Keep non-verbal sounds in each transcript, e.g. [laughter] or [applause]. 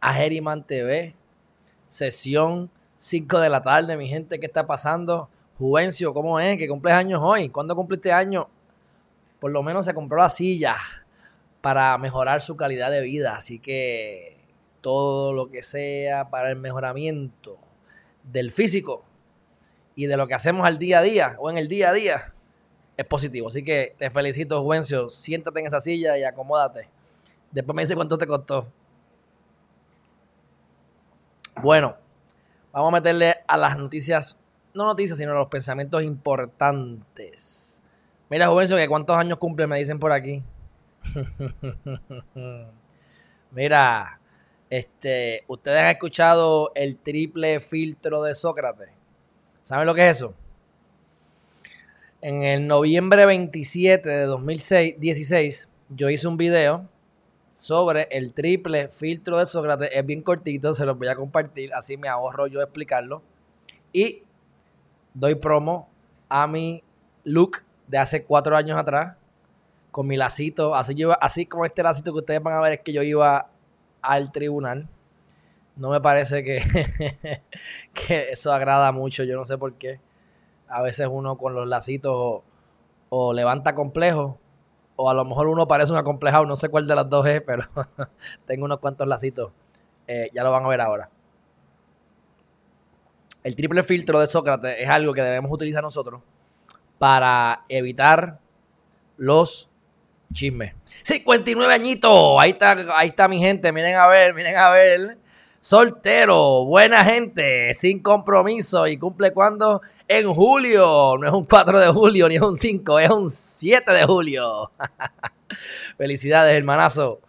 a Herriman TV, sesión 5 de la tarde, mi gente, ¿qué está pasando? Juvencio, ¿cómo es? ¿Qué cumples años hoy? ¿Cuándo cumpliste año? Por lo menos se compró la silla para mejorar su calidad de vida, así que todo lo que sea para el mejoramiento del físico y de lo que hacemos al día a día o en el día a día es positivo. Así que te felicito, Juvencio. Siéntate en esa silla y acomódate. Después me dice cuánto te costó. Bueno, vamos a meterle a las noticias, no noticias, sino a los pensamientos importantes. Mira, Juvencio, que cuántos años cumple, me dicen por aquí. [laughs] Mira, este, ustedes han escuchado el triple filtro de Sócrates. ¿Saben lo que es eso? En el noviembre 27 de 2016, yo hice un video sobre el triple filtro de Sócrates. Es bien cortito, se los voy a compartir, así me ahorro yo explicarlo. Y doy promo a mi look de hace cuatro años atrás, con mi lacito, así, así como este lacito que ustedes van a ver es que yo iba al tribunal. No me parece que, [laughs] que eso agrada mucho, yo no sé por qué. A veces uno con los lacitos o, levanta complejo, o a lo mejor uno parece un acomplejado, no sé cuál de las dos es, pero [laughs] tengo unos cuantos lacitos. Eh, ya lo van a ver ahora. El triple filtro de Sócrates es algo que debemos utilizar nosotros para evitar los chismes. 59 añitos, ahí está, ahí está mi gente, miren a ver, miren a ver. Soltero, buena gente, sin compromiso y cumple cuando en julio. No es un 4 de julio ni es un 5, es un 7 de julio. [laughs] Felicidades, hermanazo.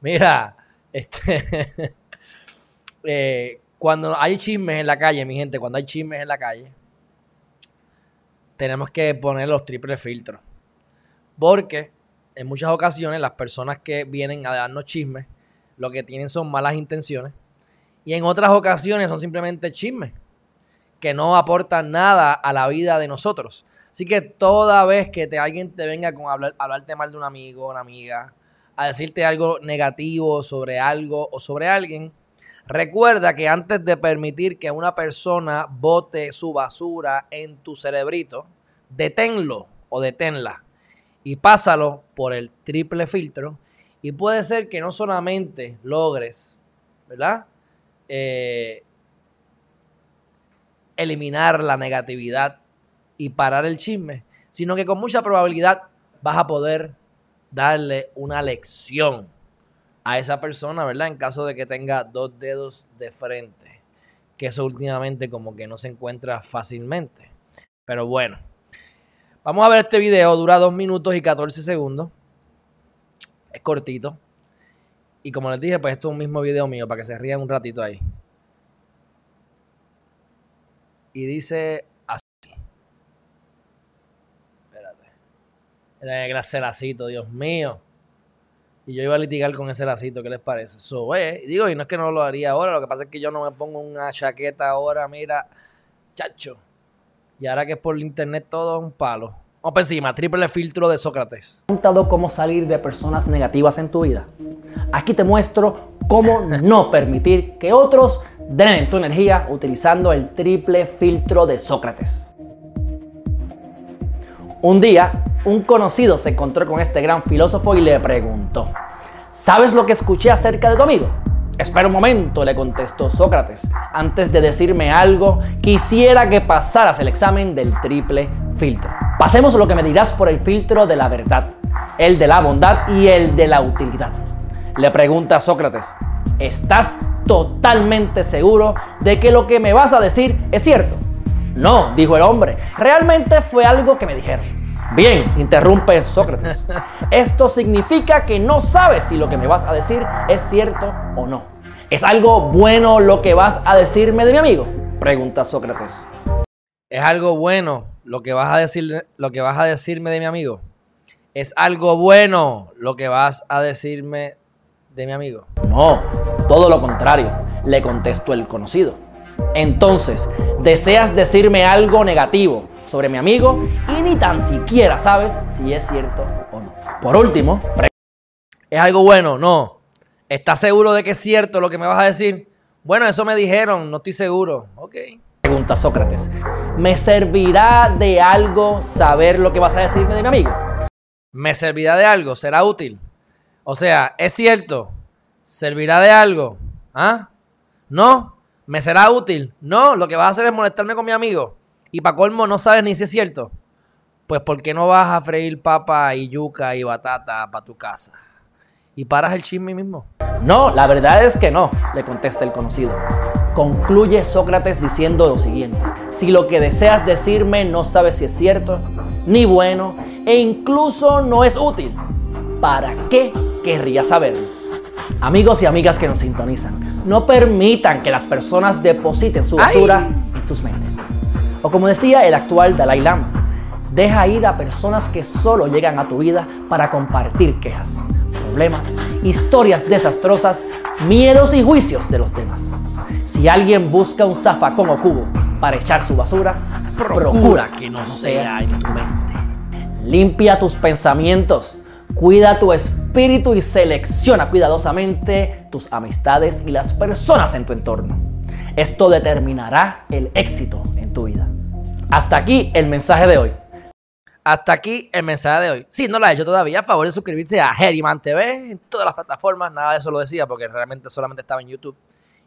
Mira, este, [laughs] eh, cuando hay chismes en la calle, mi gente, cuando hay chismes en la calle, tenemos que poner los triples filtros. Porque en muchas ocasiones las personas que vienen a darnos chismes, lo que tienen son malas intenciones y en otras ocasiones son simplemente chismes que no aportan nada a la vida de nosotros. Así que toda vez que te, alguien te venga con hablar, hablarte mal de un amigo, una amiga, a decirte algo negativo sobre algo o sobre alguien, recuerda que antes de permitir que una persona bote su basura en tu cerebrito, deténlo o deténla y pásalo por el triple filtro y puede ser que no solamente logres, ¿verdad? Eh, eliminar la negatividad y parar el chisme, sino que con mucha probabilidad vas a poder darle una lección a esa persona, ¿verdad? En caso de que tenga dos dedos de frente, que eso últimamente como que no se encuentra fácilmente. Pero bueno, vamos a ver este video, dura dos minutos y 14 segundos, es cortito. Y como les dije, pues esto es un mismo video mío para que se rían un ratito ahí. Y dice así. Espérate. Era ese lacito, Dios mío. Y yo iba a litigar con ese lacito, ¿qué les parece? Eso es. Y digo, y no es que no lo haría ahora, lo que pasa es que yo no me pongo una chaqueta ahora, mira, chacho. Y ahora que es por internet todo es un palo. Vamos encima, triple filtro de Sócrates. ¿Has cómo salir de personas negativas en tu vida? Aquí te muestro cómo no [laughs] permitir que otros drenen tu energía utilizando el triple filtro de Sócrates. Un día, un conocido se encontró con este gran filósofo y le preguntó, ¿sabes lo que escuché acerca de tu amigo? Espera un momento, le contestó Sócrates. Antes de decirme algo, quisiera que pasaras el examen del triple filtro. Pasemos a lo que me dirás por el filtro de la verdad, el de la bondad y el de la utilidad. Le pregunta a Sócrates, ¿estás totalmente seguro de que lo que me vas a decir es cierto? No, dijo el hombre, realmente fue algo que me dijeron. Bien, interrumpe Sócrates. [laughs] Esto significa que no sabes si lo que me vas a decir es cierto o no. ¿Es algo bueno lo que vas a decirme de mi amigo? Pregunta Sócrates. ¿Es algo bueno lo que vas a decir, lo que vas a decirme de mi amigo? ¿Es algo bueno lo que vas a decirme de mi amigo? No, todo lo contrario, le contestó el conocido. Entonces, deseas decirme algo negativo sobre mi amigo y ni tan siquiera sabes si es cierto o no. Por último, ¿es algo bueno? No. ¿Estás seguro de que es cierto lo que me vas a decir? Bueno, eso me dijeron, no estoy seguro. Ok. Pregunta Sócrates. ¿Me servirá de algo saber lo que vas a decirme de mi amigo? ¿Me servirá de algo? ¿Será útil? O sea, ¿es cierto? ¿Servirá de algo? ¿Ah? ¿No? ¿Me será útil? No, lo que vas a hacer es molestarme con mi amigo. Y para colmo no sabes ni si es cierto. Pues ¿por qué no vas a freír papa y yuca y batata para tu casa? Y paras el chisme mismo. No, la verdad es que no, le contesta el conocido. Concluye Sócrates diciendo lo siguiente. Si lo que deseas decirme no sabes si es cierto, ni bueno, e incluso no es útil, ¿para qué querría saberlo? Amigos y amigas que nos sintonizan, no permitan que las personas depositen su basura en sus mentes. O como decía el actual Dalai Lama, deja ir a personas que solo llegan a tu vida para compartir quejas, problemas, historias desastrosas, miedos y juicios de los demás. Si alguien busca un zafacón o cubo para echar su basura, procura, que no sea en tu mente. Limpia tus pensamientos, cuida tu espíritu y selecciona cuidadosamente tus amistades y las personas en tu entorno. Esto determinará el éxito en tu vida. Hasta aquí el mensaje de hoy. Hasta aquí el mensaje de hoy. Si no lo ha hecho todavía, a favor de suscribirse a Herriman TV en todas las plataformas. Nada de eso lo decía porque realmente solamente estaba en YouTube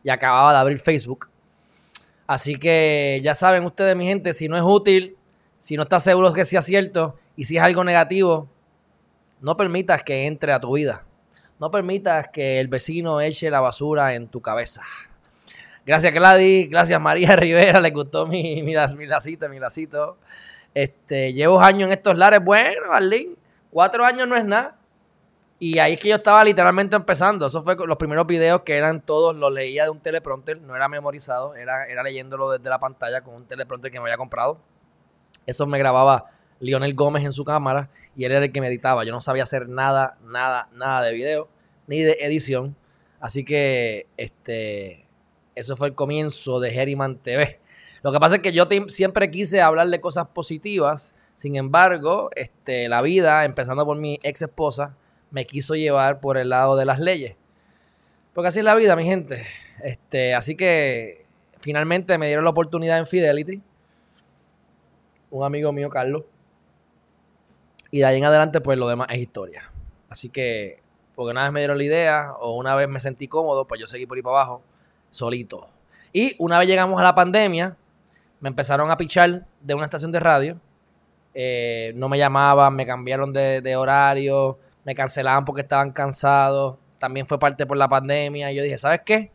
y acababa de abrir Facebook. Así que ya saben ustedes, mi gente, si no es útil, si no estás seguro que sea cierto y si es algo negativo, no permitas que entre a tu vida. No permitas que el vecino eche la basura en tu cabeza. Gracias, Gladys. Gracias, María [laughs] Rivera. Le gustó mi, mi, mi lacito, mi lacito. Este, llevo años en estos lares. Bueno, Arlene, cuatro años no es nada. Y ahí es que yo estaba literalmente empezando. Eso fue los primeros videos que eran todos, los leía de un teleprompter, no era memorizado, era, era leyéndolo desde la pantalla con un teleprompter que me había comprado. Eso me grababa Lionel Gómez en su cámara y él era el que me editaba. Yo no sabía hacer nada, nada, nada de video, ni de edición. Así que, este, eso fue el comienzo de Herriman TV. Lo que pasa es que yo siempre quise hablar de cosas positivas. Sin embargo, este, la vida, empezando por mi ex esposa, me quiso llevar por el lado de las leyes. Porque así es la vida, mi gente. Este, así que finalmente me dieron la oportunidad en Fidelity. Un amigo mío, Carlos. Y de ahí en adelante, pues lo demás es historia. Así que, porque una vez me dieron la idea o una vez me sentí cómodo, pues yo seguí por ahí para abajo solito. Y una vez llegamos a la pandemia, me empezaron a pichar de una estación de radio. Eh, no me llamaban, me cambiaron de, horario, me cancelaban porque estaban cansados. También fue parte por la pandemia. Y yo dije, ¿sabes qué?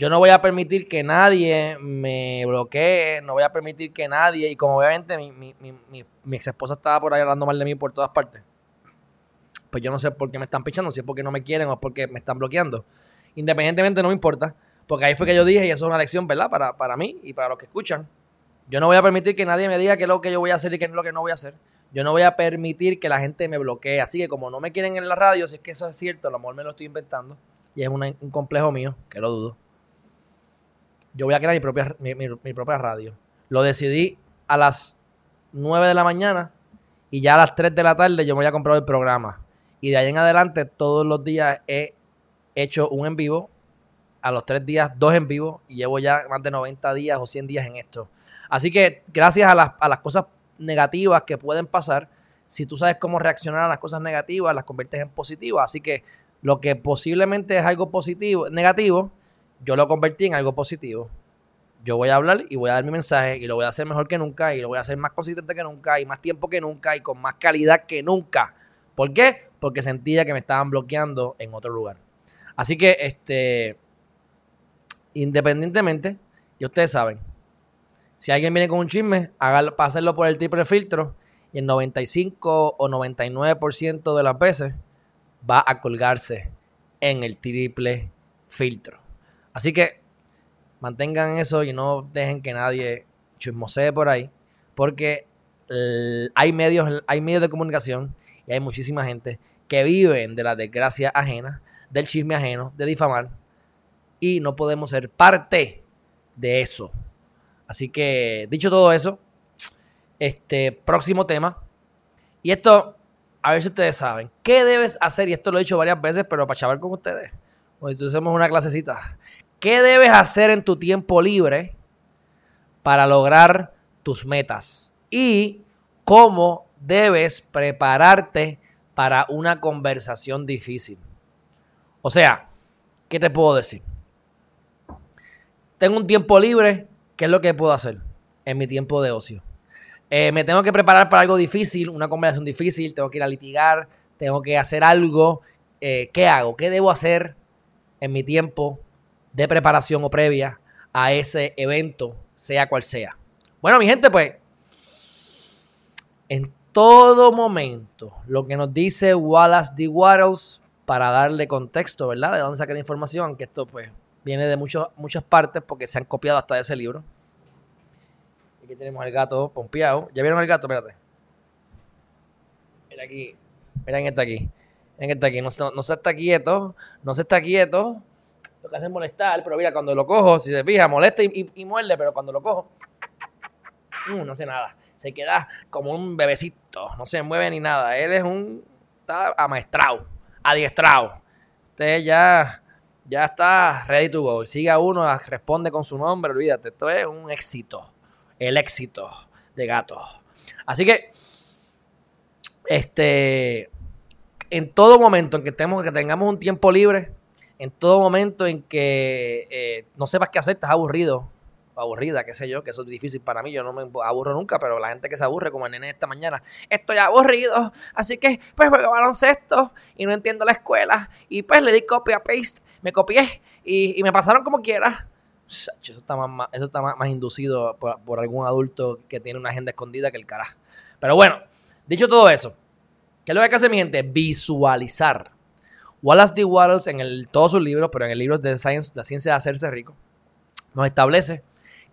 Yo no voy a permitir que nadie me bloquee, no voy a permitir que nadie, y como obviamente mi, ex esposa estaba por ahí hablando mal de mí por todas partes, pues yo no sé por qué me están pichando, si es porque no me quieren o es porque me están bloqueando. Independientemente no me importa, porque ahí fue que yo dije, y eso es una lección, ¿verdad? Para, para mí y para los que escuchan. Yo no voy a permitir que nadie me diga qué es lo que yo voy a hacer y qué es lo que no voy a hacer. Yo no voy a permitir que la gente me bloquee. Así que como no me quieren en la radio, si es que eso es cierto, a lo mejor me lo estoy inventando. Y es un complejo mío, que lo dudo. Yo voy a crear mi propia, mi, propia radio. Lo decidí a las 9 de la mañana y ya a las 3 de la tarde yo me voy a comprar el programa. Y de ahí en adelante todos los días he hecho un en vivo, a los tres días dos en vivo y llevo ya más de 90 días o 100 días en esto. Así que gracias a las, a las cosas negativas que pueden pasar, si tú sabes cómo reaccionar a las cosas negativas, las conviertes en positivas. Así que lo que posiblemente es algo positivo, negativo, yo lo convertí en algo positivo. Yo voy a hablar y voy a dar mi mensaje y lo voy a hacer mejor que nunca y lo voy a hacer más consistente que nunca y más tiempo que nunca y con más calidad que nunca. ¿Por qué? Porque sentía que me estaban bloqueando en otro lugar. Así que, este, independientemente, y ustedes saben, si alguien viene con un chisme, hágalo, pásenlo por el triple filtro y el 95 o 99% de las veces va a colgarse en el triple filtro. Así que mantengan eso y no dejen que nadie chismosee por ahí, porque hay medios, hay medios de comunicación y hay muchísima gente que viven de la desgracia ajena, del chisme ajeno, de difamar, y no podemos ser parte de eso. Así que, dicho todo eso, este próximo tema, y esto, a ver si ustedes saben, ¿qué debes hacer? Y esto lo he dicho varias veces, pero para chaval con ustedes, pues hacemos una clasecita. ¿Qué debes hacer en tu tiempo libre para lograr tus metas? Y cómo debes prepararte para una conversación difícil. O sea, ¿qué te puedo decir? Tengo un tiempo libre, ¿qué es lo que puedo hacer en mi tiempo de ocio? Eh, me tengo que preparar para algo difícil, una conversación difícil, tengo que ir a litigar, tengo que hacer algo. Eh, ¿Qué hago? ¿Qué debo hacer en mi tiempo de preparación o previa a ese evento, sea cual sea? Bueno, mi gente, pues, en todo momento lo que nos dice Wallace D. Wattles para darle contexto, ¿verdad? De dónde saca la información, que esto pues viene de muchas partes porque se han copiado hasta de ese libro. Aquí tenemos el gato pompeado. ¿Ya vieron el gato? Espérate. Mira aquí. Miren este aquí. Miren este aquí. No, se está quieto. No se está quieto. Lo que hace es molestar, pero mira, cuando lo cojo, si se fija, molesta y, muerde, pero cuando lo cojo, mm, no hace nada se queda como un bebecito, no se mueve ni nada. Él es un. Está amaestrado, adiestrado. Usted ya, ya está ready to go. Siga uno, responde con su nombre, olvídate. Esto es un éxito. El éxito de gato. Así que, este. En todo momento en que, tenemos, que tengamos un tiempo libre, en todo momento en que eh, no sepas qué hacer, estás aburrido, aburrida, qué sé yo, que eso es difícil para mí, yo no me aburro nunca, pero la gente que se aburre, como el nene esta mañana, estoy aburrido, así que pues juego baloncesto y no entiendo la escuela y pues le di copy a paste, me copié y, me pasaron como quiera. Eso está más, eso está más, inducido por, algún adulto que tiene una agenda escondida que el carajo. Pero bueno, dicho todo eso, ¿qué es lo que hace mi gente? Visualizar. Wallace D. Wallace en todos sus libros, pero en el libro de Science, La ciencia de hacerse rico, nos establece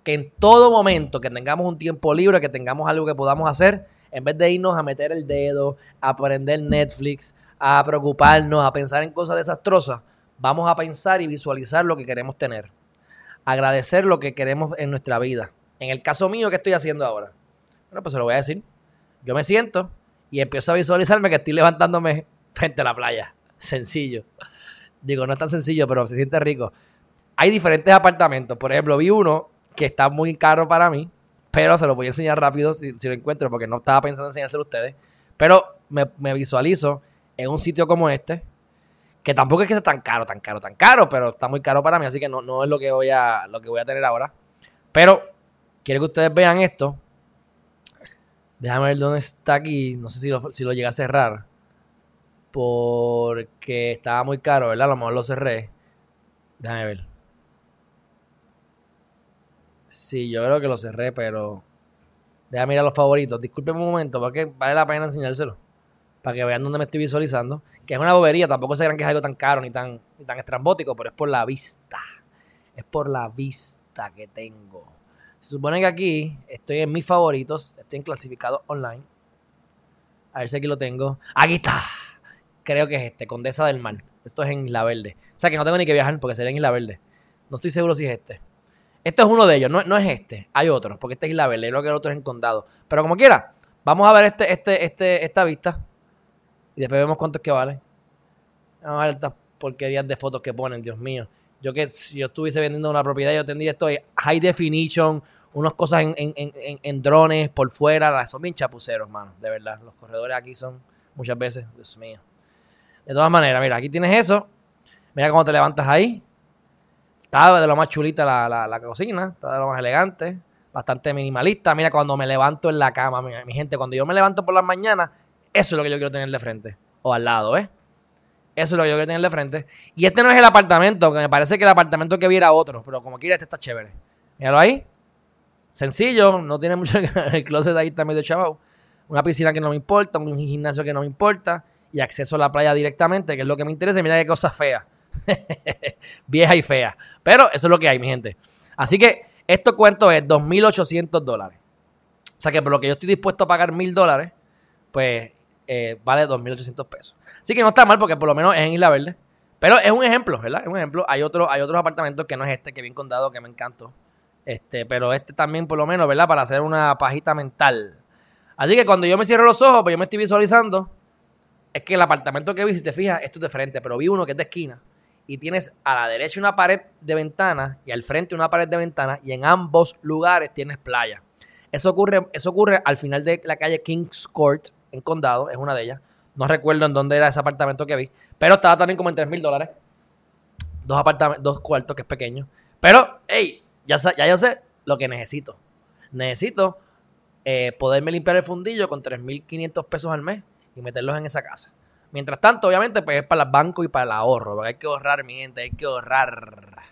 que en todo momento que tengamos un tiempo libre, que tengamos algo que podamos hacer, en vez de irnos a meter el dedo, a aprender Netflix, a preocuparnos, a pensar en cosas desastrosas, vamos a pensar y visualizar lo que queremos tener. Agradecer lo que queremos en nuestra vida. En el caso mío, ¿qué estoy haciendo ahora? Bueno, pues se lo voy a decir. Yo me siento y empiezo a visualizarme que estoy levantándome [laughs] frente a la playa. Sencillo. Digo, no es tan sencillo, pero se siente rico. Hay diferentes apartamentos. Por ejemplo, vi uno que está muy caro para mí, pero se lo voy a enseñar rápido si, lo encuentro, porque no estaba pensando en enseñárselo a ustedes. Pero me, visualizo en un sitio como este, que tampoco es que sea tan caro, tan caro, tan caro, pero está muy caro para mí, así que no, no es lo que voy a, lo que voy a tener ahora. Pero quiero que ustedes vean esto. Déjame ver dónde está aquí. No sé si lo, si lo llegué a cerrar. Porque estaba muy caro, ¿verdad? A lo mejor lo cerré. Déjame ver. Sí, yo creo que lo cerré, pero. Déjame mirar los favoritos. Disculpen un momento, porque vale la pena enseñárselo. Para que vean dónde me estoy visualizando. Que es una bobería, tampoco se crean que es algo tan caro ni tan, ni tan estrambótico, pero es por la vista. Es por la vista que tengo. Se supone que aquí estoy en mis favoritos. Estoy en clasificado online. A ver si aquí lo tengo. Aquí está. Creo que es este, Condesa del Mar. Esto es en Isla Verde. O sea que no tengo ni que viajar porque sería en Isla Verde. No estoy seguro si es este. Este es uno de ellos, no, es este. Hay otros, porque este es Isla Verde, creo que el otro es en Condado. Pero como quiera, vamos a ver este, este, este, esta vista. Y después vemos cuánto es que vale. A ver estas porquerías de fotos que ponen, Dios mío. Yo que si yo estuviese vendiendo una propiedad, yo tendría esto high definition, unas cosas en, drones por fuera. Son bien chapuceros, mano, de verdad. Los corredores aquí son muchas veces, Dios mío. De todas maneras, mira, aquí tienes eso. Mira cómo te levantas ahí. Está de lo más chulita la, cocina, está de lo más elegante, bastante minimalista. Mira, cuando me levanto en la cama, mi, gente, cuando yo me levanto por las mañanas, eso es lo que yo quiero tener de frente. O al lado, ¿eh? Eso es lo que yo quiero tener de frente. Y este no es el apartamento, que me parece que el apartamento que viera otro, pero como quiera, este está chévere. Míralo ahí. Sencillo, no tiene mucho. el closet ahí está medio chavado. Una piscina que no me importa, un gimnasio que no me importa y acceso a la playa directamente, que es lo que me interesa. Mira qué cosa fea. [laughs] Vieja y fea. Pero eso es lo que hay, mi gente. Así que esto cuento es 2.800 dólares. O sea que por lo que yo estoy dispuesto a pagar 1.000 dólares, pues eh, vale 2.800 pesos. Así que no está mal porque por lo menos es en Isla Verde. Pero es un ejemplo, ¿verdad? Es un ejemplo. Hay, otro, hay otros apartamentos que no es este, que bien condado, que me encantó. Este, pero este también, por lo menos, ¿verdad? Para hacer una pajita mental. Así que cuando yo me cierro los ojos, pues yo me estoy visualizando. Es que el apartamento que vi, si te fijas, esto es de frente, pero vi uno que es de esquina. Y tienes a la derecha una pared de ventana y al frente una pared de ventana. Y en ambos lugares tienes playa. Eso ocurre, eso ocurre al final de la calle Kings Court, en Condado, es una de ellas. No recuerdo en dónde era ese apartamento que vi. Pero estaba también como en 3 mil dólares. Dos apartamentos, dos cuartos, que es pequeño. Pero, hey, ya, ya yo sé lo que necesito. Necesito eh, poderme limpiar el fundillo con 3.500 pesos al mes y meterlos en esa casa. Mientras tanto, obviamente, pues es para el banco y para el ahorro. Porque hay que ahorrar, mi gente, hay que ahorrar.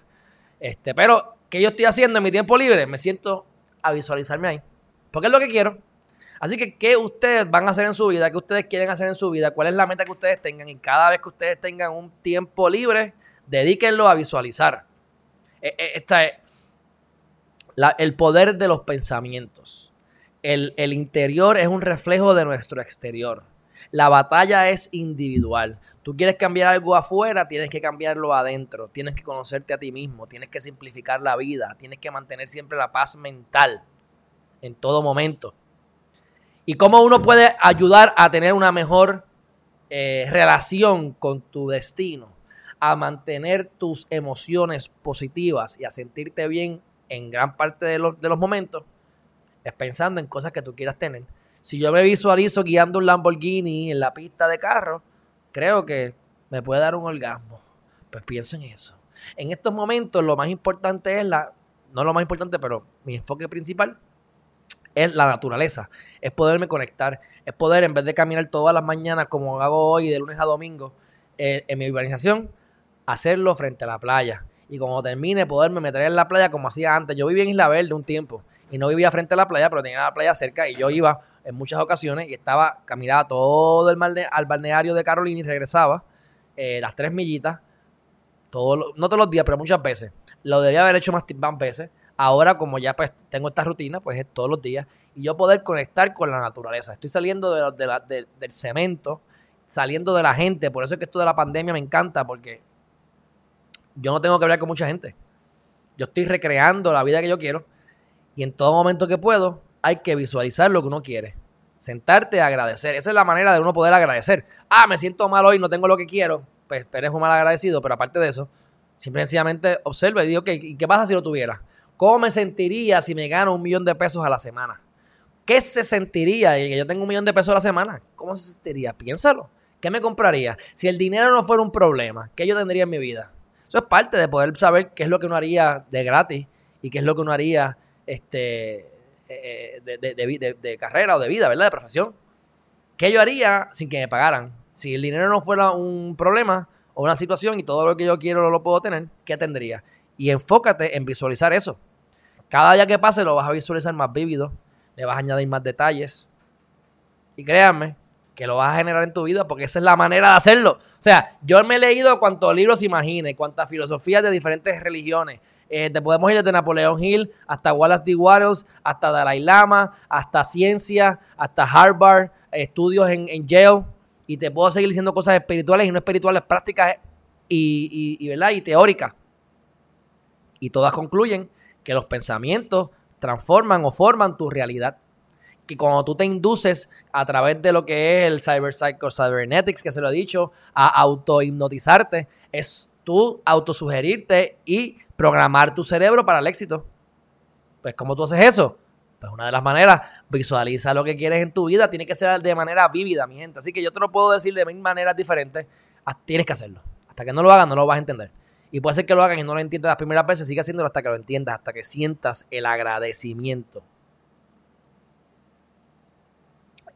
Este, pero, ¿qué yo estoy haciendo en mi tiempo libre? Me siento a visualizarme ahí. Porque es lo que quiero. Así que, ¿qué ustedes van a hacer en su vida? ¿Qué ustedes quieren hacer en su vida? ¿Cuál es la meta que ustedes tengan? Y cada vez que ustedes tengan un tiempo libre, dedíquenlo a visualizar. E, e, esta es el poder de los pensamientos. El, el interior es un reflejo de nuestro exterior. La batalla es individual. Tú quieres cambiar algo afuera, tienes que cambiarlo adentro. Tienes que conocerte a ti mismo, tienes que simplificar la vida, tienes que mantener siempre la paz mental en todo momento y cómo uno puede ayudar a tener una mejor eh, relación con tu destino, a mantener tus emociones positivas y a sentirte bien en gran parte de los, de los momentos, es pensando en cosas que tú quieras tener. Si yo me visualizo guiando un Lamborghini en la pista de carro, creo que me puede dar un orgasmo. Pues pienso en eso. En estos momentos lo más importante es la, no lo más importante, pero mi enfoque principal es la naturaleza, es poderme conectar, es poder en vez de caminar todas las mañanas como hago hoy de lunes a domingo eh, en mi urbanización, hacerlo frente a la playa. Y cuando termine, poderme meter en la playa como hacía antes. Yo vivía en Isla Verde un tiempo y no vivía frente a la playa, pero tenía la playa cerca y yo iba en muchas ocasiones y estaba, caminaba todo el mal al balneario de Carolina y regresaba eh, las tres millitas, todo, no todos los días, pero muchas veces. Lo debía haber hecho más, más veces Ahora, como ya pues tengo esta rutina, pues es todos los días, y yo poder conectar con la naturaleza. Estoy saliendo de, del cemento, saliendo de la gente. Por eso es que esto de la pandemia me encanta, porque yo no tengo que hablar con mucha gente. Yo estoy recreando la vida que yo quiero, y en todo momento que puedo, hay que visualizar lo que uno quiere. Sentarte a agradecer. Esa es la manera de uno poder agradecer. Ah, me siento mal hoy, no tengo lo que quiero. Pues eres un mal agradecido, pero aparte de eso, simplemente observa y digo, ok, ¿y qué pasa si lo tuviera? ¿Cómo me sentiría si me gano un millón de pesos a la semana? ¿Qué se sentiría que yo tengo un millón de pesos a la semana? ¿Cómo se sentiría? Piénsalo. ¿Qué me compraría? Si el dinero no fuera un problema, ¿qué yo tendría en mi vida? Eso es parte de poder saber qué es lo que uno haría de gratis y qué es lo que uno haría este, eh, de, de carrera o de vida, ¿verdad? De profesión. ¿Qué yo haría sin que me pagaran? Si el dinero no fuera un problema o una situación y todo lo que yo quiero lo puedo tener, ¿qué tendría? Y enfócate en visualizar eso. Cada día que pase lo vas a visualizar más vívido, le vas a añadir más detalles. Y créanme que lo vas a generar en tu vida porque esa es la manera de hacerlo. O sea, yo me he leído cuantos libros imagine, cuántas filosofías de diferentes religiones. Eh, te podemos ir desde Napoleón Hill hasta Wallace D. Wattles, hasta Dalai Lama, hasta ciencia, hasta Harvard, estudios en, en Yale. Y te puedo seguir diciendo cosas espirituales y no espirituales, prácticas y, ¿verdad? y teóricas. Y todas concluyen que los pensamientos transforman o forman tu realidad. Que cuando tú te induces a través de lo que es el cyber psycho cybernetics, que se lo he dicho, a auto-hipnotizarte, es tú autosugerirte y programar tu cerebro para el éxito. Pues, ¿cómo tú haces eso? Pues una de las maneras, visualiza lo que quieres en tu vida, tiene que ser de manera vívida, mi gente. Así que yo te lo puedo decir de mil maneras diferentes, ah, tienes que hacerlo. Hasta que no lo hagas, no lo vas a entender. Y puede ser que lo hagan y no lo entiendas las primeras veces, sigue haciéndolo hasta que lo entiendas, hasta que sientas el agradecimiento.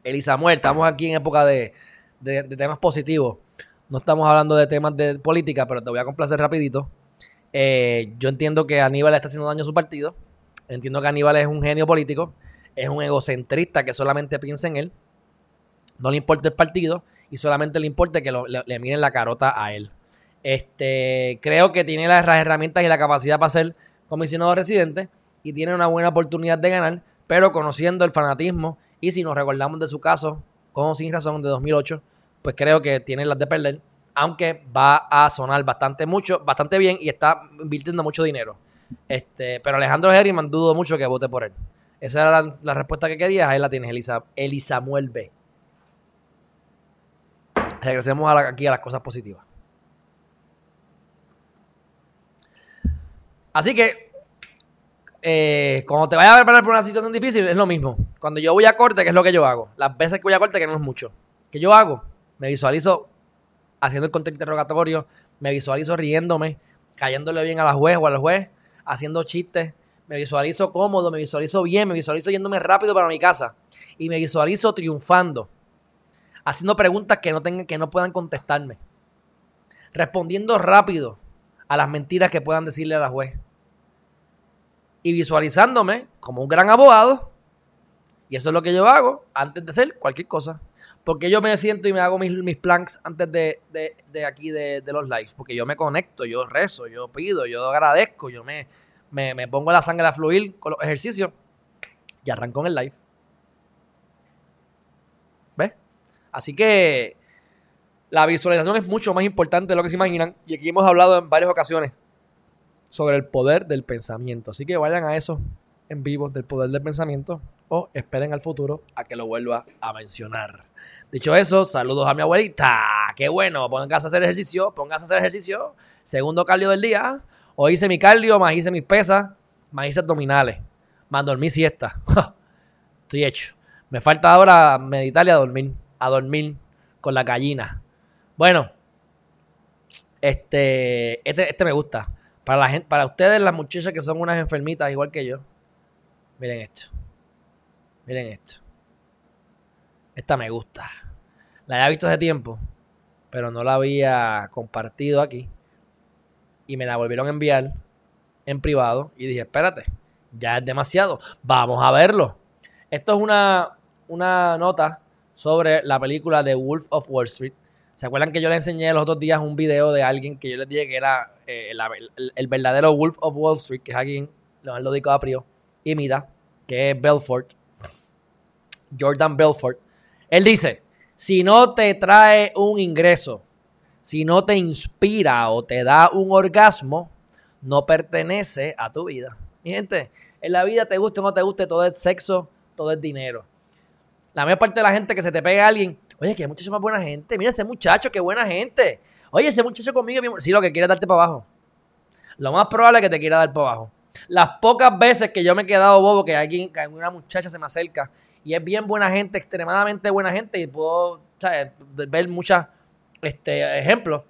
Elisa Samuel, estamos aquí en época de, temas positivos. No estamos hablando de temas de política, pero te voy a complacer rapidito. Eh, yo entiendo que Aníbal está haciendo daño a su partido. Entiendo que Aníbal es un genio político. Es un egocentrista que solamente piensa en él. No le importa el partido y solamente le importa que le miren la carota a él. Este, creo que tiene las herramientas y la capacidad para ser comisionado residente y tiene una buena oportunidad de ganar, pero conociendo el fanatismo y si nos recordamos de su caso, con sin razón, de 2008, pues creo que tiene las de perder, aunque va a sonar bastante mucho, bastante bien y está invirtiendo mucho dinero. Este, pero Alejandro Herriman dudo mucho que vote por él. Esa era la, respuesta que querías, ahí la tienes, Elisa, Elisamuel B. Regresemos aquí a las cosas positivas. Así que, eh, cuando te vayas a preparar por una situación difícil, es lo mismo. Cuando yo voy a corte, ¿qué es lo que yo hago? Las veces que voy a corte, que no es mucho. ¿Qué yo hago? Me visualizo haciendo el contexto interrogatorio, me visualizo riéndome, cayéndole bien a la juez o al juez, haciendo chistes, me visualizo cómodo, me visualizo bien, me visualizo yéndome rápido para mi casa y me visualizo triunfando, haciendo preguntas que no, tengan, que no puedan contestarme, respondiendo rápido a las mentiras que puedan decirle a la juez y visualizándome como un gran abogado. Y eso es lo que yo hago antes de hacer cualquier cosa. Porque yo me siento y me hago mis, mis plans antes de, aquí de, los lives. Porque yo me conecto, yo rezo, yo pido, yo agradezco, yo me, me, pongo la sangre a fluir con los ejercicios y arranco en el live. ¿Ves? Así que la visualización es mucho más importante de lo que se imaginan. Y aquí hemos hablado en varias ocasiones sobre el poder del pensamiento. Así que vayan a eso en vivo del poder del pensamiento o esperen al futuro a que lo vuelva a mencionar. Dicho eso, saludos a mi abuelita. Qué bueno, pónganse a hacer ejercicio, pónganse a hacer ejercicio. Segundo cardio del día. Hoy hice mi cardio, más hice mis pesas, más hice abdominales, más dormí siesta. [laughs] Estoy hecho. Me falta ahora meditar y a dormir, a dormir con la gallina. Bueno, este, este, este me gusta. Para, la gente, para ustedes, las muchachas que son unas enfermitas igual que yo, miren esto. Miren esto. Esta me gusta. La había visto hace tiempo, pero no la había compartido aquí. Y me la volvieron a enviar en privado. Y dije, espérate, ya es demasiado. Vamos a verlo. Esto es una, una nota sobre la película The Wolf of Wall Street. ¿Se acuerdan que yo les enseñé los otros días un video de alguien que yo les dije que era eh, el, verdadero Wolf of Wall Street, que es aquí Leonardo DiCaprio, imita, que es Belfort, Jordan Belfort. Él dice, si no te trae un ingreso, si no te inspira o te da un orgasmo, no pertenece a tu vida. Mi gente, en la vida te guste o no te guste, todo es sexo, todo es dinero. La mayor parte de la gente que se te pega a alguien, Oye, que muchacho más buena gente. Mira ese muchacho, qué buena gente. Oye, ese muchacho conmigo, sí, lo que quiere darte para abajo. Lo más probable es que te quiera dar para abajo. Las pocas veces que yo me he quedado bobo, que alguien, que una muchacha se me acerca y es bien buena gente, extremadamente buena gente, y puedo ver muchos este, ejemplos.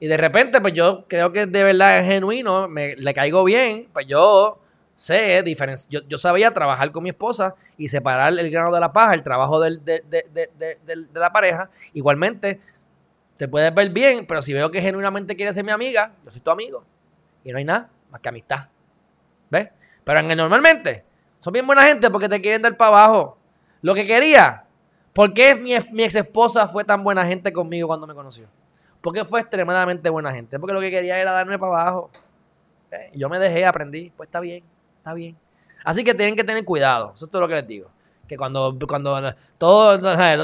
Y de repente, pues yo creo que de verdad es genuino, me, le caigo bien, pues yo sé diferencia. Yo, sabía trabajar con mi esposa y separar el grano de la paja, el trabajo de, la pareja. Igualmente, te puedes ver bien, pero si veo que genuinamente quieres ser mi amiga, yo soy tu amigo. Y no hay nada más que amistad. ¿Ves? Pero en normalmente son bien buena gente porque te quieren dar para abajo. Lo que quería. ¿Por qué mi, ex esposa fue tan buena gente conmigo cuando me conoció? Porque fue extremadamente buena gente. Porque lo que quería era darme para abajo. Yo me dejé, aprendí. Pues está bien está bien. Así que tienen que tener cuidado. Eso es todo lo que les digo. Que cuando, cuando todo,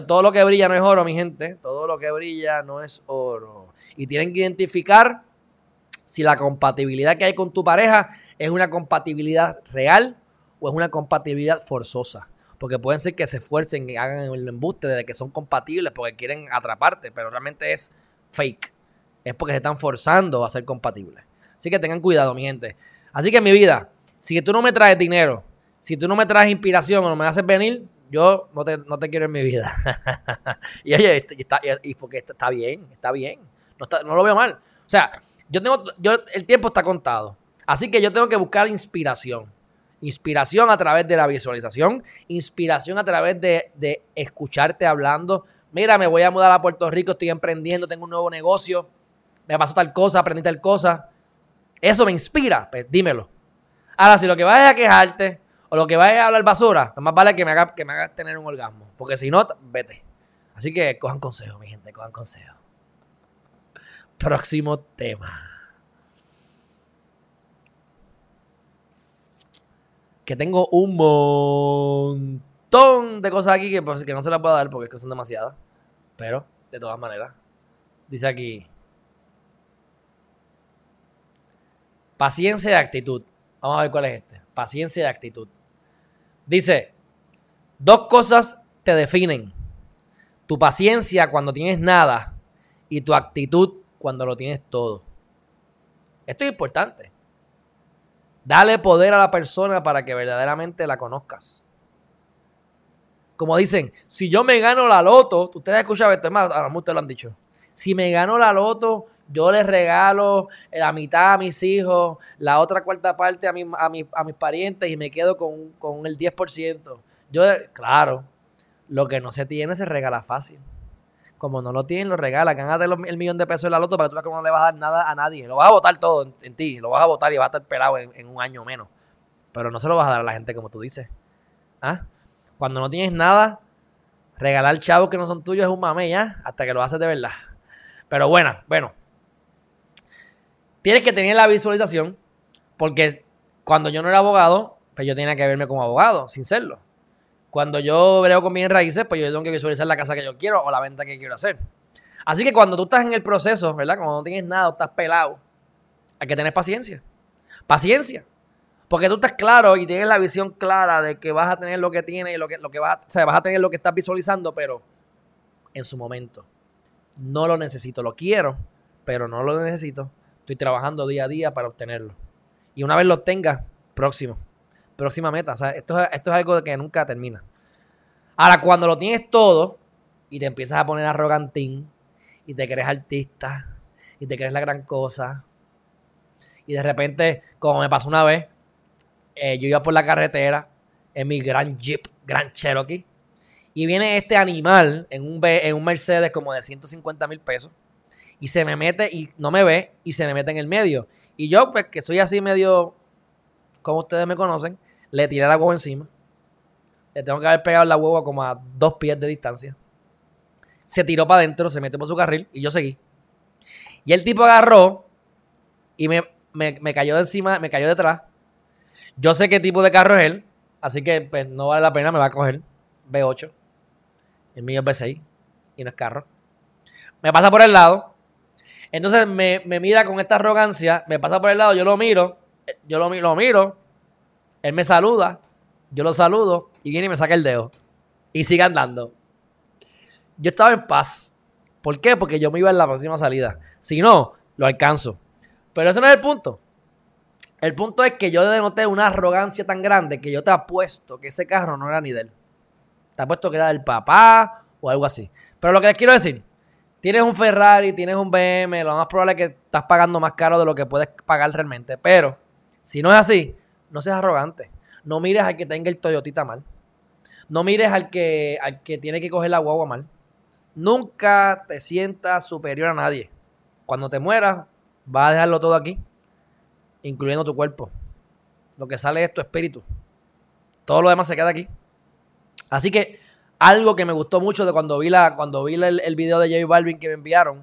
todo lo que brilla no es oro, mi gente. Todo lo que brilla no es oro. Y tienen que identificar si la compatibilidad que hay con tu pareja es una compatibilidad real o es una compatibilidad forzosa. Porque pueden ser que se esfuercen y hagan el embuste de que son compatibles porque quieren atraparte, pero realmente es fake. Es porque se están forzando a ser compatibles. Así que tengan cuidado, mi gente. Así que mi vida, si tú no me traes dinero, si tú no me traes inspiración o no me haces venir, yo no te, no te quiero en mi vida. [laughs] y oye, está, y porque está, bien, está bien. No, no lo veo mal. O sea, yo tengo, yo, el tiempo está contado. Así que yo tengo que buscar inspiración. Inspiración a través de la visualización, inspiración a través de, de escucharte hablando. Mira, me voy a mudar a Puerto Rico, estoy emprendiendo, tengo un nuevo negocio, me pasó tal cosa, aprendí tal cosa. Eso me inspira, pues dímelo. Ahora, si lo que vas a quejarte o lo que vas a hablar basura, pues más vale que me hagas que me haga tener un orgasmo. Porque si no, vete. Así que cojan consejo, mi gente, cojan consejo. Próximo tema. Que tengo un montón de cosas aquí que, pues, que no se las puedo dar porque es que son demasiadas. Pero, de todas maneras, dice aquí. Paciencia y actitud. Vamos a ver cuál es este. Paciencia y actitud. Dice, dos cosas te definen. Tu paciencia cuando tienes nada y tu actitud cuando lo tienes todo. Esto es importante. Dale poder a la persona para que verdaderamente la conozcas. Como dicen, si yo me gano la loto, ustedes escuchan esto, es más, ahora ustedes lo han dicho. Si me gano la loto, yo les regalo la mitad a mis hijos, la otra cuarta parte a, a, a mis parientes y me quedo con, con el 10%. Yo, claro, lo que no se tiene se regala fácil. Como no lo tienen, lo regala. Gánate el millón de pesos en la loto para que tú veas que no le vas a dar nada a nadie. Lo vas a votar todo en, ti. Lo vas a votar y vas a estar pelado en, un año menos. Pero no se lo vas a dar a la gente como tú dices. ¿Ah? Cuando no tienes nada, regalar chavos que no son tuyos es un mame ya. Hasta que lo haces de verdad. Pero bueno, bueno. Tienes que tener la visualización. Porque cuando yo no era abogado, pues yo tenía que verme como abogado, sin serlo. Cuando yo veo con bien raíces, pues yo tengo que visualizar la casa que yo quiero o la venta que quiero hacer. Así que cuando tú estás en el proceso, ¿verdad? Cuando no tienes nada, estás pelado, hay que tener paciencia. Paciencia. Porque tú estás claro y tienes la visión clara de que vas a tener lo que tienes y lo que, lo que vas, a, o sea, vas a tener lo que estás visualizando, pero en su momento. No lo necesito, lo quiero, pero no lo necesito. Estoy trabajando día a día para obtenerlo. Y una vez lo tengas, próximo próxima meta. O sea, esto, esto es algo que nunca termina. Ahora, cuando lo tienes todo y te empiezas a poner arrogantín y te crees artista y te crees la gran cosa y de repente, como me pasó una vez, eh, yo iba por la carretera en mi gran Jeep, Gran Cherokee, y viene este animal en un, en un Mercedes como de 150 mil pesos y se me mete y no me ve y se me mete en el medio. Y yo, pues que soy así medio, como ustedes me conocen, le tiré la huevo encima. Le tengo que haber pegado la huevo como a dos pies de distancia. Se tiró para adentro, se metió por su carril y yo seguí. Y el tipo agarró y me, me, cayó de encima, me cayó detrás. Yo sé qué tipo de carro es él, así que pues, no vale la pena, me va a coger. B8. El mío es B6 y no es carro. Me pasa por el lado. Entonces me, me mira con esta arrogancia, me pasa por el lado, yo lo miro, yo lo, lo miro, él me saluda, yo lo saludo y viene y me saca el dedo. Y sigue andando. Yo estaba en paz. ¿Por qué? Porque yo me iba en la próxima salida. Si no, lo alcanzo. Pero ese no es el punto. El punto es que yo denoté una arrogancia tan grande que yo te apuesto que ese carro no era ni de él. Te apuesto que era del papá o algo así. Pero lo que les quiero decir, tienes un Ferrari, tienes un BM, lo más probable es que estás pagando más caro de lo que puedes pagar realmente. Pero si no es así, no seas arrogante. No mires al que tenga el Toyotita mal. No mires al que, al que tiene que coger la guagua mal. Nunca te sientas superior a nadie. Cuando te mueras, vas a dejarlo todo aquí, incluyendo tu cuerpo. Lo que sale es tu espíritu. Todo lo demás se queda aquí. Así que algo que me gustó mucho de cuando vi, la, cuando vi el, el video de J Balvin que me enviaron,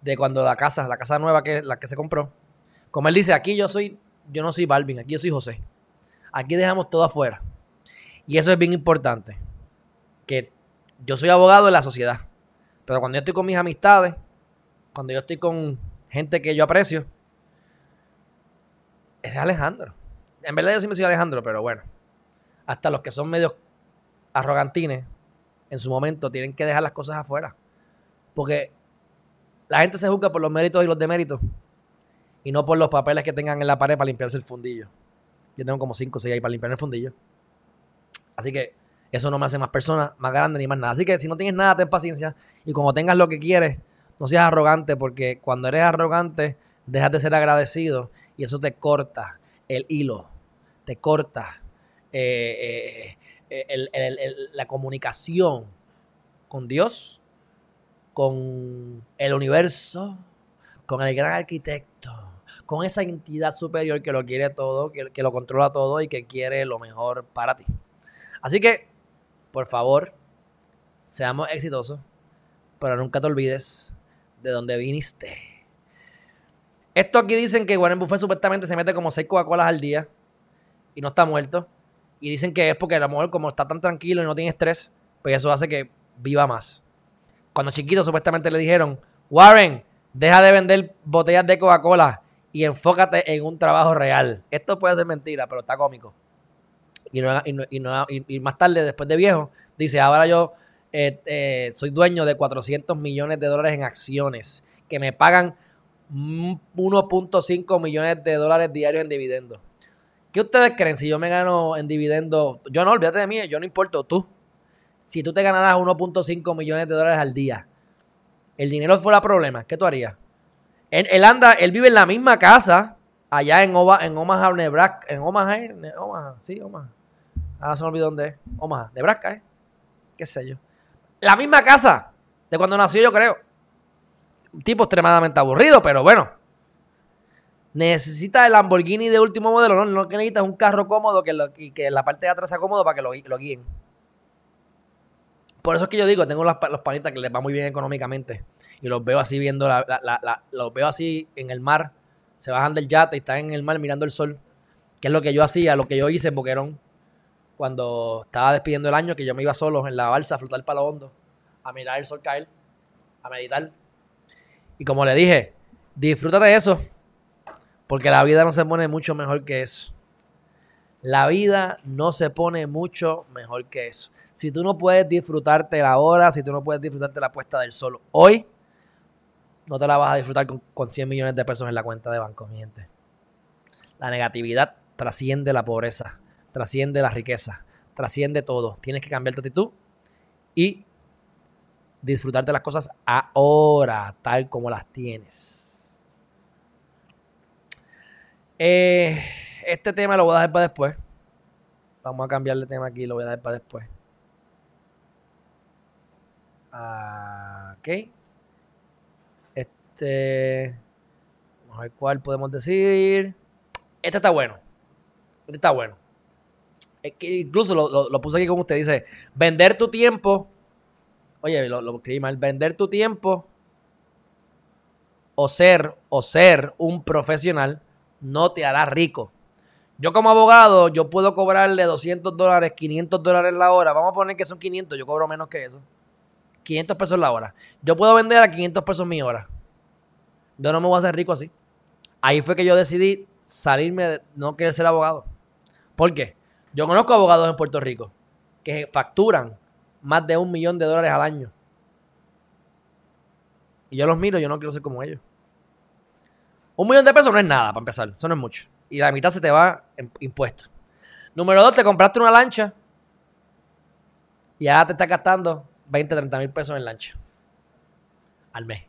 de cuando la casa, la casa nueva que la que se compró, como él dice, aquí yo soy yo no soy Balvin, aquí yo soy José. Aquí dejamos todo afuera. Y eso es bien importante. Que yo soy abogado de la sociedad. Pero cuando yo estoy con mis amistades, cuando yo estoy con gente que yo aprecio, es de Alejandro. En verdad yo sí me soy Alejandro, pero bueno. Hasta los que son medios arrogantines, en su momento tienen que dejar las cosas afuera. Porque la gente se juzga por los méritos y los deméritos y no por los papeles que tengan en la pared para limpiarse el fundillo. Yo tengo como 5 o 6 ahí para limpiar el fundillo. Así que eso no me hace más persona, más grande ni más nada. Así que si no tienes nada, ten paciencia. Y cuando tengas lo que quieres, no seas arrogante, porque cuando eres arrogante, dejas de ser agradecido y eso te corta el hilo, te corta eh, eh, la comunicación con Dios, con el universo, con el gran arquitecto con esa entidad superior que lo quiere todo, que, lo controla todo y que quiere lo mejor para ti. Así que, por favor, seamos exitosos, pero nunca te olvides de dónde viniste. Esto aquí dicen que Warren Buffett supuestamente se mete como seis Coca-Colas al día y no está muerto. Y dicen que es porque a lo mejor como está tan tranquilo y no tiene estrés, pues eso hace que viva más. Cuando chiquito supuestamente le dijeron, Warren, deja de vender botellas de Coca-Cola y enfócate en un trabajo real. Esto puede ser mentira, pero está cómico. Y, y, más tarde, después de viejo, dice, ahora yo eh, eh, soy dueño de 400 millones de dólares en acciones que me pagan 1.5 millones de dólares diarios en dividendos. ¿Qué ustedes creen si yo me gano en dividendos? Yo no, olvídate de mí, yo no importo tú. Si tú te ganaras 1.5 millones de dólares al día, el dinero fuera problema, ¿qué tú harías? Él, anda, él vive en la misma casa allá en, en Omaha, Nebraska. En Omaha, Omaha, sí, Omaha. Ahora se me olvidó dónde es. Omaha, Nebraska, ¿eh? ¿Qué sé yo? La misma casa de cuando nació, yo creo. Un tipo extremadamente aburrido, pero bueno. Necesita el Lamborghini de último modelo. No, no que necesitas un carro cómodo que y que la parte de atrás sea cómodo para que lo, lo guíen. Por eso es que yo digo, tengo los, los panitas que les va muy bien económicamente. Y los veo así viendo, los veo así en el mar. Se bajan del yate y están en el mar mirando el sol. Que es lo que yo hacía, lo que yo hice en Boquerón cuando estaba despidiendo el año, que yo me iba solo en la balsa a flotar para lo hondo, a mirar el sol caer, a meditar. Y como le dije, disfrútate de eso, porque la vida no se pone mucho mejor que eso. La vida no se pone mucho mejor que eso. Si tú no puedes disfrutarte la hora, si tú no puedes disfrutarte la puesta del sol hoy, no te la vas a disfrutar con, con 100 millones de pesos en la cuenta de banco, mi gente. La negatividad trasciende la pobreza trasciende la riqueza, trasciende todo. Tienes que cambiar tu actitud y disfrutarte las cosas ahora, tal como las tienes. Eh, este tema lo voy a dejar para después. Vamos a cambiar de tema aquí, lo voy a dejar para después. Ok. Este. Vamos a ver cuál podemos decir. Este está bueno. Este está bueno incluso lo, puse aquí como usted, dice, vender tu tiempo, oye, lo, lo escribí mal, vender tu tiempo o ser, o ser un profesional no te hará rico. Yo como abogado, yo puedo cobrarle 200 dólares, 500 dólares la hora. Vamos a poner que son 500, yo cobro menos que eso. 500 pesos la hora. Yo puedo vender a 500 pesos mi hora. Yo no me voy a hacer rico así. Ahí fue que yo decidí salirme de no querer ser abogado. ¿Por qué? Yo conozco abogados en Puerto Rico que facturan más de un millón de dólares al año. Y yo los miro, yo no quiero ser como ellos. Un millón de pesos no es nada, para empezar. Eso no es mucho. Y la mitad se te va en impuestos. Número dos, te compraste una lancha y ahora te está gastando 20, 30 mil pesos en lancha. Al mes.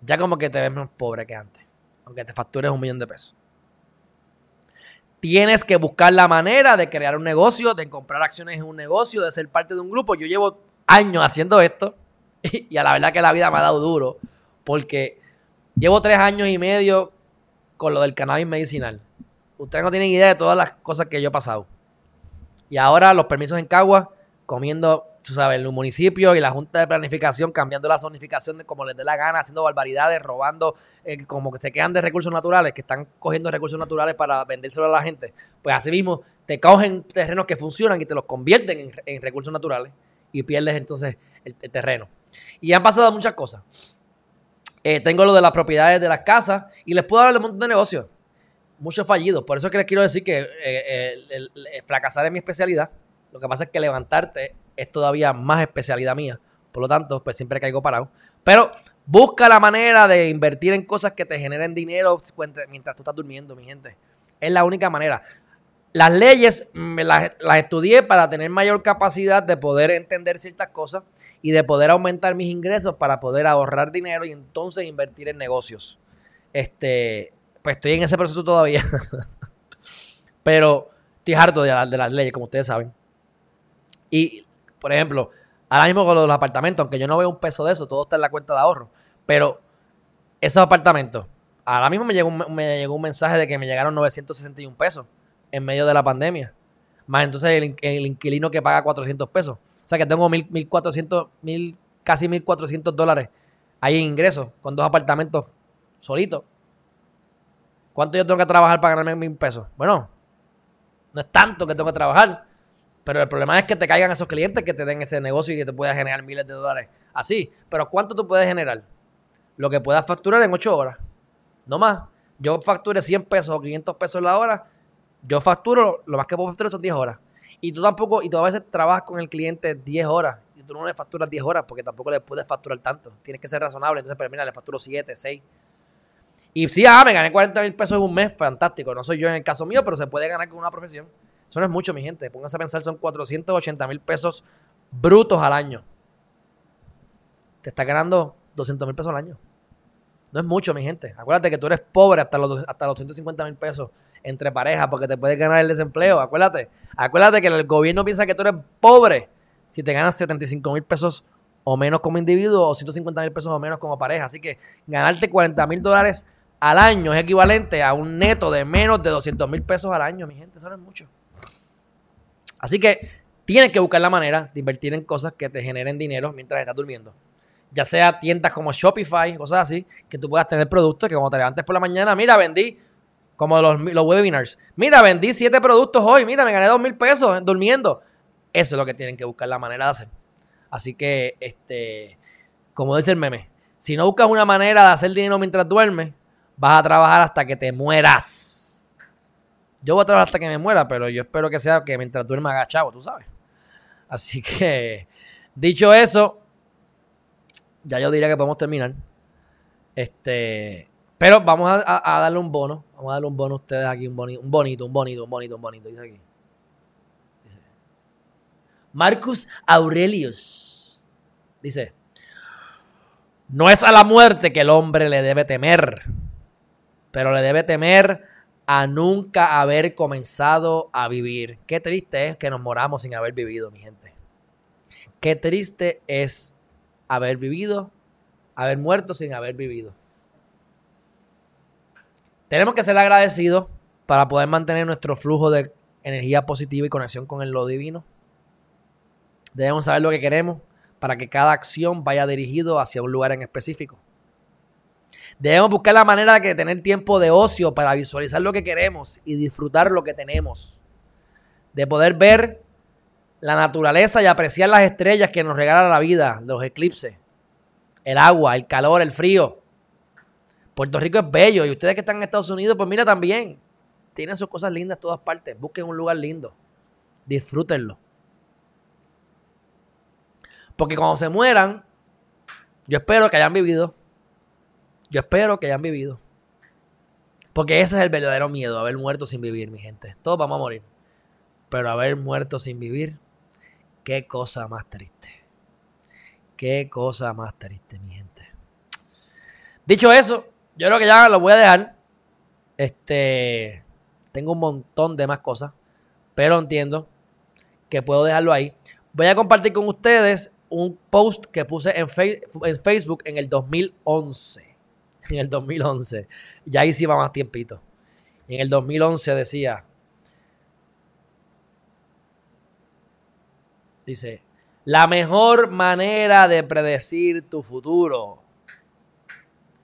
Ya como que te ves más pobre que antes. Aunque te factures un millón de pesos. Tienes que buscar la manera de crear un negocio, de comprar acciones en un negocio, de ser parte de un grupo. Yo llevo años haciendo esto [laughs] y a la verdad que la vida me ha dado duro porque llevo tres años y medio con lo del cannabis medicinal. Ustedes no tienen idea de todas las cosas que yo he pasado. Y ahora los permisos en Cagua, comiendo tú sabes, el municipio y la Junta de Planificación cambiando la zonificación de como les dé la gana, haciendo barbaridades, robando, eh, como que se quedan de recursos naturales, que están cogiendo recursos naturales para vendérselo a la gente. Pues así mismo te cogen terrenos que funcionan y te los convierten en, recursos naturales y pierdes entonces el, terreno. Y han pasado muchas cosas. Eh, tengo lo de las propiedades de las casas y les puedo hablar de un montón de negocios. Muchos fallidos. Por eso es que les quiero decir que eh, fracasar es mi especialidad. Lo que pasa es que levantarte es todavía más especialidad mía. Por lo tanto, pues siempre caigo parado. Pero busca la manera de invertir en cosas que te generen dinero mientras tú estás durmiendo, mi gente. Es la única manera. Las leyes me las, estudié para tener mayor capacidad de poder entender ciertas cosas y de poder aumentar mis ingresos para poder ahorrar dinero y entonces invertir en negocios. Este, pues estoy en ese proceso todavía. [laughs] Pero estoy harto de, de las leyes, como ustedes saben. Y por ejemplo, ahora mismo con los apartamentos, aunque yo no veo un peso de eso, todo está en la cuenta de ahorro. Pero esos apartamentos, ahora mismo me llegó un, me llegó un mensaje de que me llegaron 961 pesos en medio de la pandemia. Más entonces el, inquilino que paga 400 pesos. O sea que tengo 1.400, mil, casi 1.400 dólares ahí en ingresos con dos apartamentos solitos. ¿Cuánto yo tengo que trabajar para ganarme mil pesos? Bueno, no es tanto que tengo que trabajar, pero el problema es que te caigan esos clientes que te den ese negocio y que te puedas generar miles de dólares así. Pero ¿cuánto tú puedes generar? Lo que puedas facturar en 8 horas. No más. Yo facture 100 pesos o 500 pesos la hora. Yo facturo, lo más que puedo facturar son 10 horas. Y tú tampoco, y tú a veces trabajas con el cliente 10 horas y tú no le facturas 10 horas porque tampoco le puedes facturar tanto. Tienes que ser razonable. Entonces, pero mira, le facturo 7, 6. Y sí, ah, me gané 40 mil pesos en un mes, fantástico. No soy yo en el caso mío, pero se puede ganar con una profesión. Eso no es mucho, mi gente. Pónganse a pensar, son 480 mil pesos brutos al año. Te está ganando 200 mil pesos al año. No es mucho, mi gente. Acuérdate que tú eres pobre hasta los, hasta los 150 mil pesos entre parejas porque te puedes ganar el desempleo. Acuérdate. Acuérdate que el gobierno piensa que tú eres pobre si te ganas 75 mil pesos o menos como individuo o 150 mil pesos o menos como pareja. Así que ganarte 40 mil dólares al año es equivalente a un neto de menos de 200 mil pesos al año, mi gente. Eso no es mucho. Así que tienes que buscar la manera de invertir en cosas que te generen dinero mientras estás durmiendo. Ya sea tiendas como Shopify, cosas así, que tú puedas tener productos que cuando te levantes por la mañana, mira, vendí, como los, los webinars, mira, vendí siete productos hoy, mira, me gané dos mil pesos durmiendo. Eso es lo que tienen que buscar la manera de hacer. Así que, este, como dice el meme, si no buscas una manera de hacer dinero mientras duermes, vas a trabajar hasta que te mueras. Yo voy a trabajar hasta que me muera, pero yo espero que sea que mientras duerma agachado, tú sabes. Así que, dicho eso, ya yo diría que podemos terminar. Este, pero vamos a, darle un bono. Vamos a darle un bono a ustedes aquí, un, un bonito, un bonito, un bonito, un bonito. Dice aquí. Dice. Marcus Aurelius. Dice. No es a la muerte que el hombre le debe temer, pero le debe temer a nunca haber comenzado a vivir. Qué triste es que nos moramos sin haber vivido, mi gente. Qué triste es haber vivido, haber muerto sin haber vivido. Tenemos que ser agradecidos para poder mantener nuestro flujo de energía positiva y conexión con lo divino. Debemos saber lo que queremos para que cada acción vaya dirigido hacia un lugar en específico. Debemos buscar la manera de tener tiempo de ocio para visualizar lo que queremos y disfrutar lo que tenemos. De poder ver la naturaleza y apreciar las estrellas que nos regala la vida, los eclipses, el agua, el calor, el frío. Puerto Rico es bello y ustedes que están en Estados Unidos, pues mira también, tienen sus cosas lindas todas partes. Busquen un lugar lindo, disfrútenlo. Porque cuando se mueran, yo espero que hayan vivido yo espero que hayan vivido. Porque ese es el verdadero miedo, haber muerto sin vivir, mi gente. Todos vamos a morir. Pero haber muerto sin vivir, qué cosa más triste. Qué cosa más triste, mi gente. Dicho eso, yo creo que ya lo voy a dejar. Este, tengo un montón de más cosas, pero entiendo que puedo dejarlo ahí. Voy a compartir con ustedes un post que puse en, Facebook en el 2011 en el 2011. Ya ahí sí va más tiempito. En el 2011 decía, dice, la mejor manera de predecir tu futuro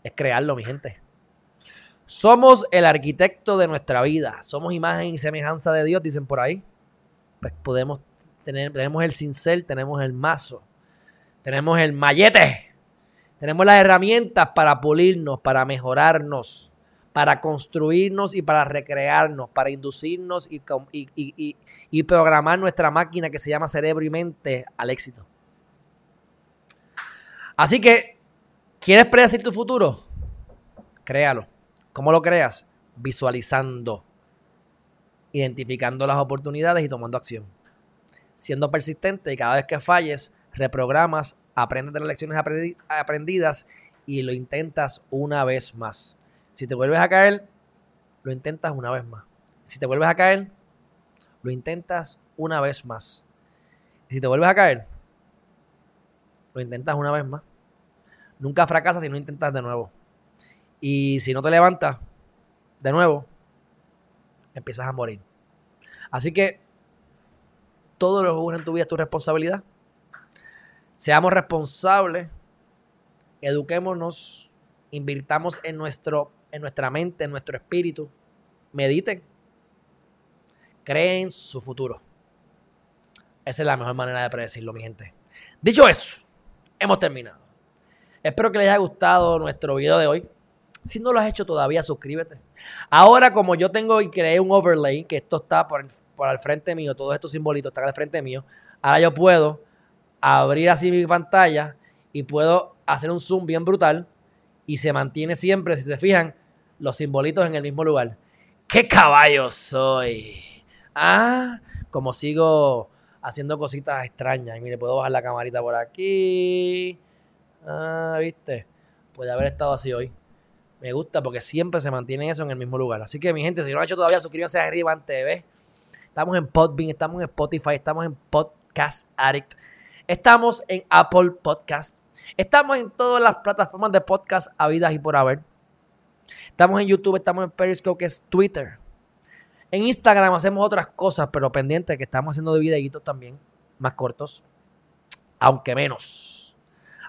es crearlo, mi gente. Somos el arquitecto de nuestra vida. Somos imagen y semejanza de Dios, dicen por ahí. Pues podemos tener, tenemos el cincel, tenemos el mazo, tenemos el mallete tenemos las herramientas para pulirnos, para mejorarnos, para construirnos y para recrearnos, para inducirnos y, programar nuestra máquina que se llama cerebro y mente al éxito. Así que, ¿quieres predecir tu futuro? Créalo. ¿Cómo lo creas? Visualizando, identificando las oportunidades y tomando acción. Siendo persistente y cada vez que falles, reprogramas aprendes de las lecciones aprendidas y lo intentas una vez más. Si te vuelves a caer, lo intentas una vez más. Si te vuelves a caer, lo intentas una vez más. Si te vuelves a caer, lo intentas una vez más. Nunca fracasas si no intentas de nuevo. Y si no te levantas de nuevo, empiezas a morir. Así que todo lo que ocurre en tu vida es tu responsabilidad. Seamos responsables, eduquémonos, invirtamos en nuestro en nuestra mente, en nuestro espíritu. Mediten. Creen su futuro. Esa es la mejor manera de predecirlo, mi gente. Dicho eso, hemos terminado. Espero que les haya gustado nuestro video de hoy. Si no lo has hecho todavía, suscríbete. Ahora, como yo tengo y creé un overlay, que esto está por, por al frente mío, todos estos simbolitos están al frente mío, ahora yo puedo abrir así mi pantalla y puedo hacer un zoom bien brutal y se mantiene siempre, si se fijan, los simbolitos en el mismo lugar. ¡Qué caballo soy! Ah, como sigo haciendo cositas extrañas. Y mire, puedo bajar la camarita por aquí. Ah, ¿viste? Puede haber estado así hoy. Me gusta porque siempre se mantiene eso en el mismo lugar. Así que, mi gente, si no lo han hecho todavía, suscríbanse a Rivan TV. Estamos en Podbean, estamos en Spotify, estamos en Podcast Addict. Estamos en Apple Podcast. Estamos en todas las plataformas de podcast habidas y por haber. Estamos en YouTube, estamos en Periscope, que es Twitter. En Instagram hacemos otras cosas, pero pendiente que estamos haciendo de videitos también, más cortos, aunque menos.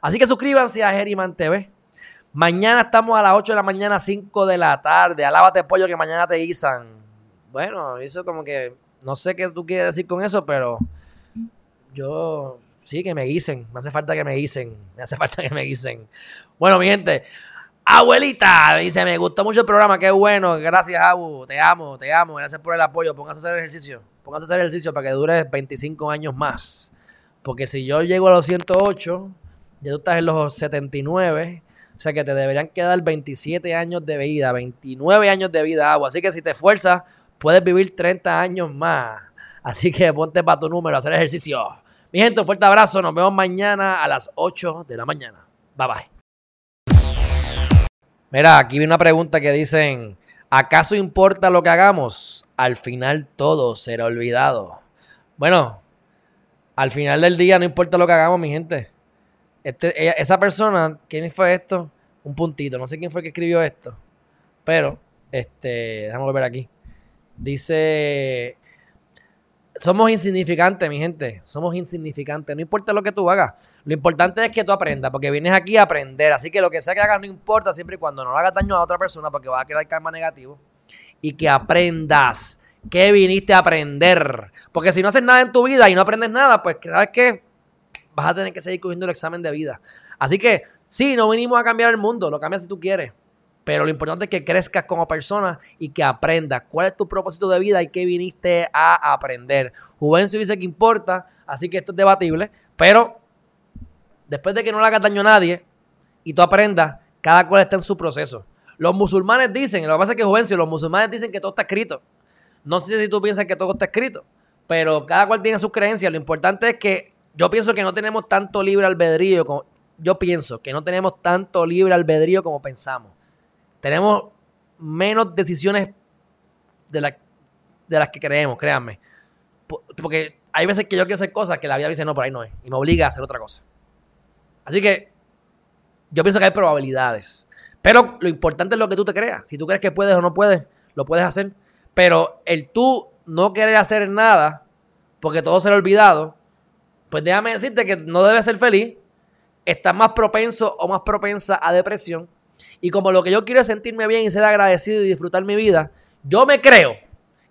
Así que suscríbanse a Geriman TV. Mañana estamos a las 8 de la mañana, 5 de la tarde. Alábate pollo que mañana te guisan. Bueno, eso como que no sé qué tú quieres decir con eso, pero yo sí que me guisen. Me hace falta que me guisen. Me hace falta que me guisen. Bueno, mi gente, Abuelita, dice, me gustó mucho el programa, qué bueno, gracias Abu, te amo, te amo, gracias por el apoyo, póngase a hacer ejercicio, póngase a hacer ejercicio para que dure 25 años más, porque si yo llego a los 108, ya tú estás en los 79, o sea que te deberían quedar 27 años de vida, 29 años de vida, Abu, así que si te esfuerzas, puedes vivir 30 años más, así que ponte para tu número, hacer ejercicio. Mi gente, un fuerte abrazo, nos vemos mañana a las 8 de la mañana, bye bye. Mira, aquí viene una pregunta que dicen, ¿acaso importa lo que hagamos? Al final todo será olvidado. Bueno, al final del día no importa lo que hagamos, mi gente. Este, esa persona, ¿quién fue esto? Un puntito, no sé quién fue el que escribió esto. Pero, este, déjame volver aquí. Dice, somos insignificantes, mi gente. Somos insignificantes. No importa lo que tú hagas. Lo importante es que tú aprendas, porque vienes aquí a aprender. Así que lo que sea que hagas no importa, siempre y cuando no le hagas daño a otra persona, porque va a quedar karma negativo. Y que aprendas. ¿Qué viniste a aprender? Porque si no haces nada en tu vida y no aprendes nada, pues sabes que vas a tener que seguir cogiendo el examen de vida. Así que sí, no venimos a cambiar el mundo, lo cambias si tú quieres. Pero lo importante es que crezcas como persona y que aprendas cuál es tu propósito de vida y qué viniste a aprender. Juvencio dice que importa, así que esto es debatible, pero después de que no le hagas daño a nadie y tú aprendas, cada cual está en su proceso. Los musulmanes dicen, lo que pasa es que Juvencio, los musulmanes dicen que todo está escrito. No sé si tú piensas que todo está escrito, pero cada cual tiene sus creencias. Lo importante es que yo pienso que no tenemos tanto libre albedrío como, yo pienso que no tenemos tanto libre albedrío como pensamos tenemos menos decisiones de, de las que creemos, créanme. Porque hay veces que yo quiero hacer cosas que la vida dice, no, por ahí no es. Y me obliga a hacer otra cosa. Así que yo pienso que hay probabilidades. Pero lo importante es lo que tú te creas. Si tú crees que puedes o no puedes, lo puedes hacer. Pero el tú no querer hacer nada, porque todo será olvidado, pues déjame decirte que no debes ser feliz. Estás más propenso o más propensa a depresión y como lo que yo quiero es sentirme bien y ser agradecido y disfrutar mi vida, yo me creo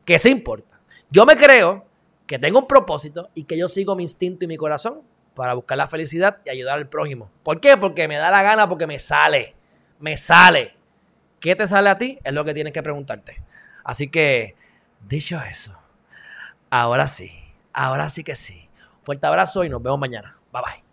que eso importa. Yo me creo que tengo un propósito y que yo sigo mi instinto y mi corazón para buscar la felicidad y ayudar al prójimo. ¿Por qué? Porque me da la gana, porque me sale. Me sale. ¿Qué te sale a ti? Es lo que tienes que preguntarte. Así que, dicho eso, ahora sí, ahora sí que sí. Fuerte abrazo y nos vemos mañana. Bye bye.